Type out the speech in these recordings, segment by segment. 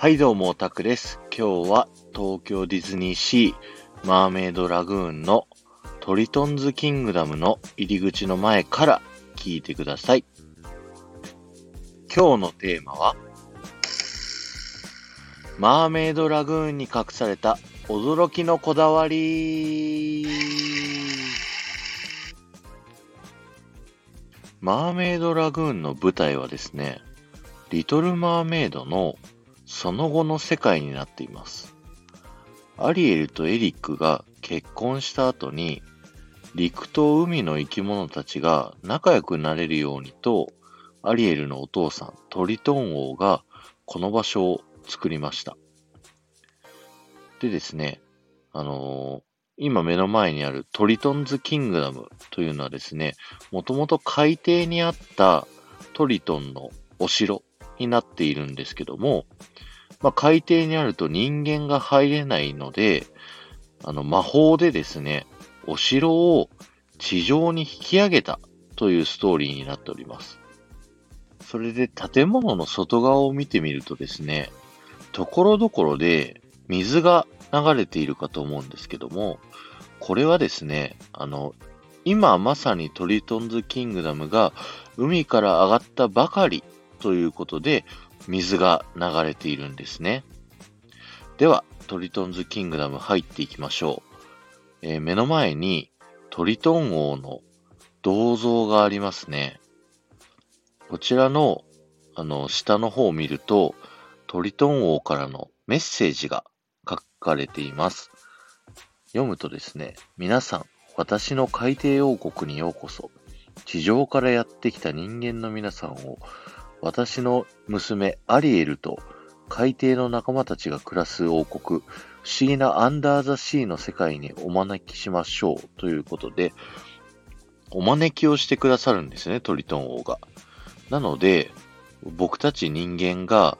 はいどうも、タクです。今日は東京ディズニーシーマーメイドラグーンのトリトンズキングダムの入り口の前から聞いてください。今日のテーマは、マーメイドラグーンに隠された驚きのこだわりマーメイドラグーンの舞台はですね、リトル・マーメイドのその後の世界になっています。アリエルとエリックが結婚した後に、陸と海の生き物たちが仲良くなれるようにと、アリエルのお父さん、トリトン王がこの場所を作りました。でですね、あのー今目の前にあるトリトンズキングダムというのはですね、もともと海底にあったトリトンのお城になっているんですけども、まあ、海底にあると人間が入れないので、あの魔法でですね、お城を地上に引き上げたというストーリーになっております。それで建物の外側を見てみるとですね、ところどころで水が流れているかと思うんですけども、これはですね、あの、今まさにトリトンズキングダムが海から上がったばかりということで、水が流れているんですね。では、トリトンズキングダム入っていきましょう。えー目の前にトリトン王の銅像がありますね。こちらの、あの、下の方を見ると、トリトン王からのメッセージが書かれています。読むとですね、皆さん、私の海底王国にようこそ。地上からやってきた人間の皆さんを、私の娘アリエルと海底の仲間たちが暮らす王国、不思議なアンダーザシーの世界にお招きしましょうということで、お招きをしてくださるんですね、トリトン王が。なので、僕たち人間が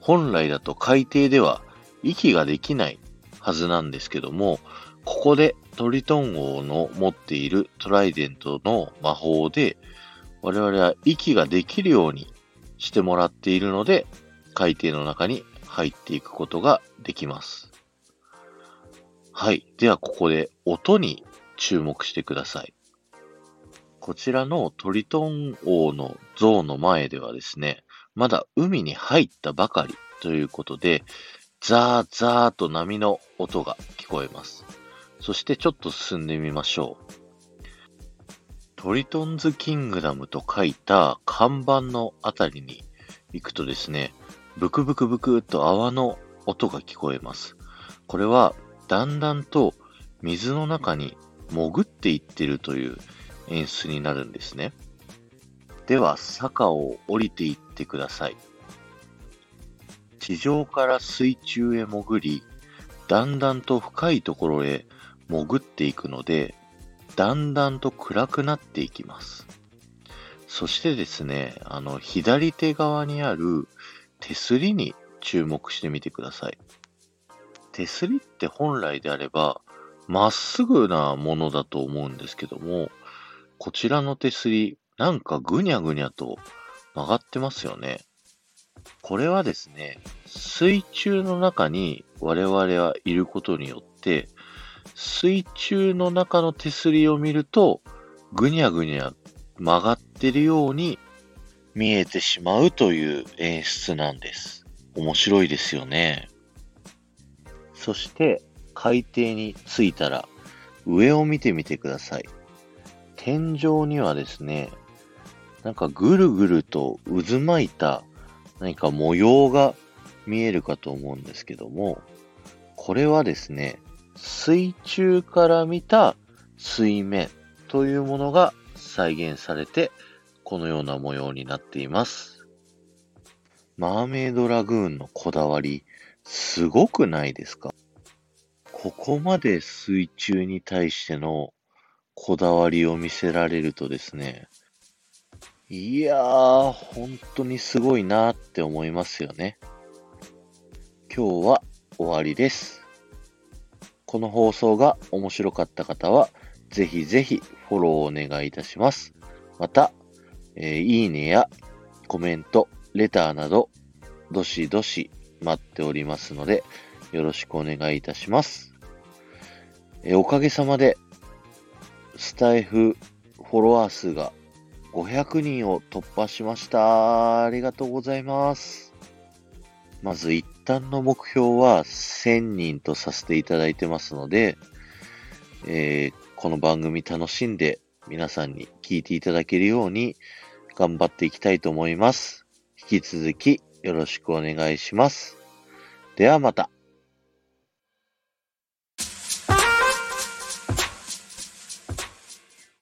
本来だと海底では息ができないはずなんですけども、ここでトリトン王の持っているトライデントの魔法で、我々は息ができるようにしてもらっているので、海底の中に入っていくことができます。はい。では、ここで音に注目してください。こちらのトリトン王の像の前ではですね、まだ海に入ったばかりということで、ザーザーと波の音が聞こえます。そしてちょっと進んでみましょう。トリトンズキングダムと書いた看板のあたりに行くとですね、ブクブクブクと泡の音が聞こえます。これはだんだんと水の中に潜っていってるという演出になるんですね。では坂を降りていってください。地上から水中へ潜り、だんだんと深いところへ潜っていくので、だんだんと暗くなっていきます。そしてですね、あの、左手側にある手すりに注目してみてください。手すりって本来であれば、まっすぐなものだと思うんですけども、こちらの手すり、なんかぐにゃぐにゃと曲がってますよね。これはですね、水中の中に我々はいることによって、水中の中の手すりを見ると、ぐにゃぐにゃ曲がってるように見えてしまうという演出なんです。面白いですよね。そして、海底に着いたら、上を見てみてください。天井にはですね、なんかぐるぐると渦巻いた何か模様が見えるかと思うんですけども、これはですね、水中から見た水面というものが再現されて、このような模様になっています。マーメイドラグーンのこだわり、すごくないですか？ここまで水中に対してのこだわりを見せられるとですね、いやー、本当にすごいなって思いますよね。今日は終わりです。この放送が面白かった方は、ぜひぜひフォローをお願いいたします。また、えーいいねやコメント、レターなど、どしどし待っておりますので、よろしくお願いいたします。えおかげさまで、スタイフフォロワー数が500人を突破しました。ありがとうございます。まず一旦の目標は1000人とさせていただいてますので、えー、この番組楽しんで皆さんに聞いていただけるように頑張っていきたいと思います。引き続きよろしくお願いします。ではまた。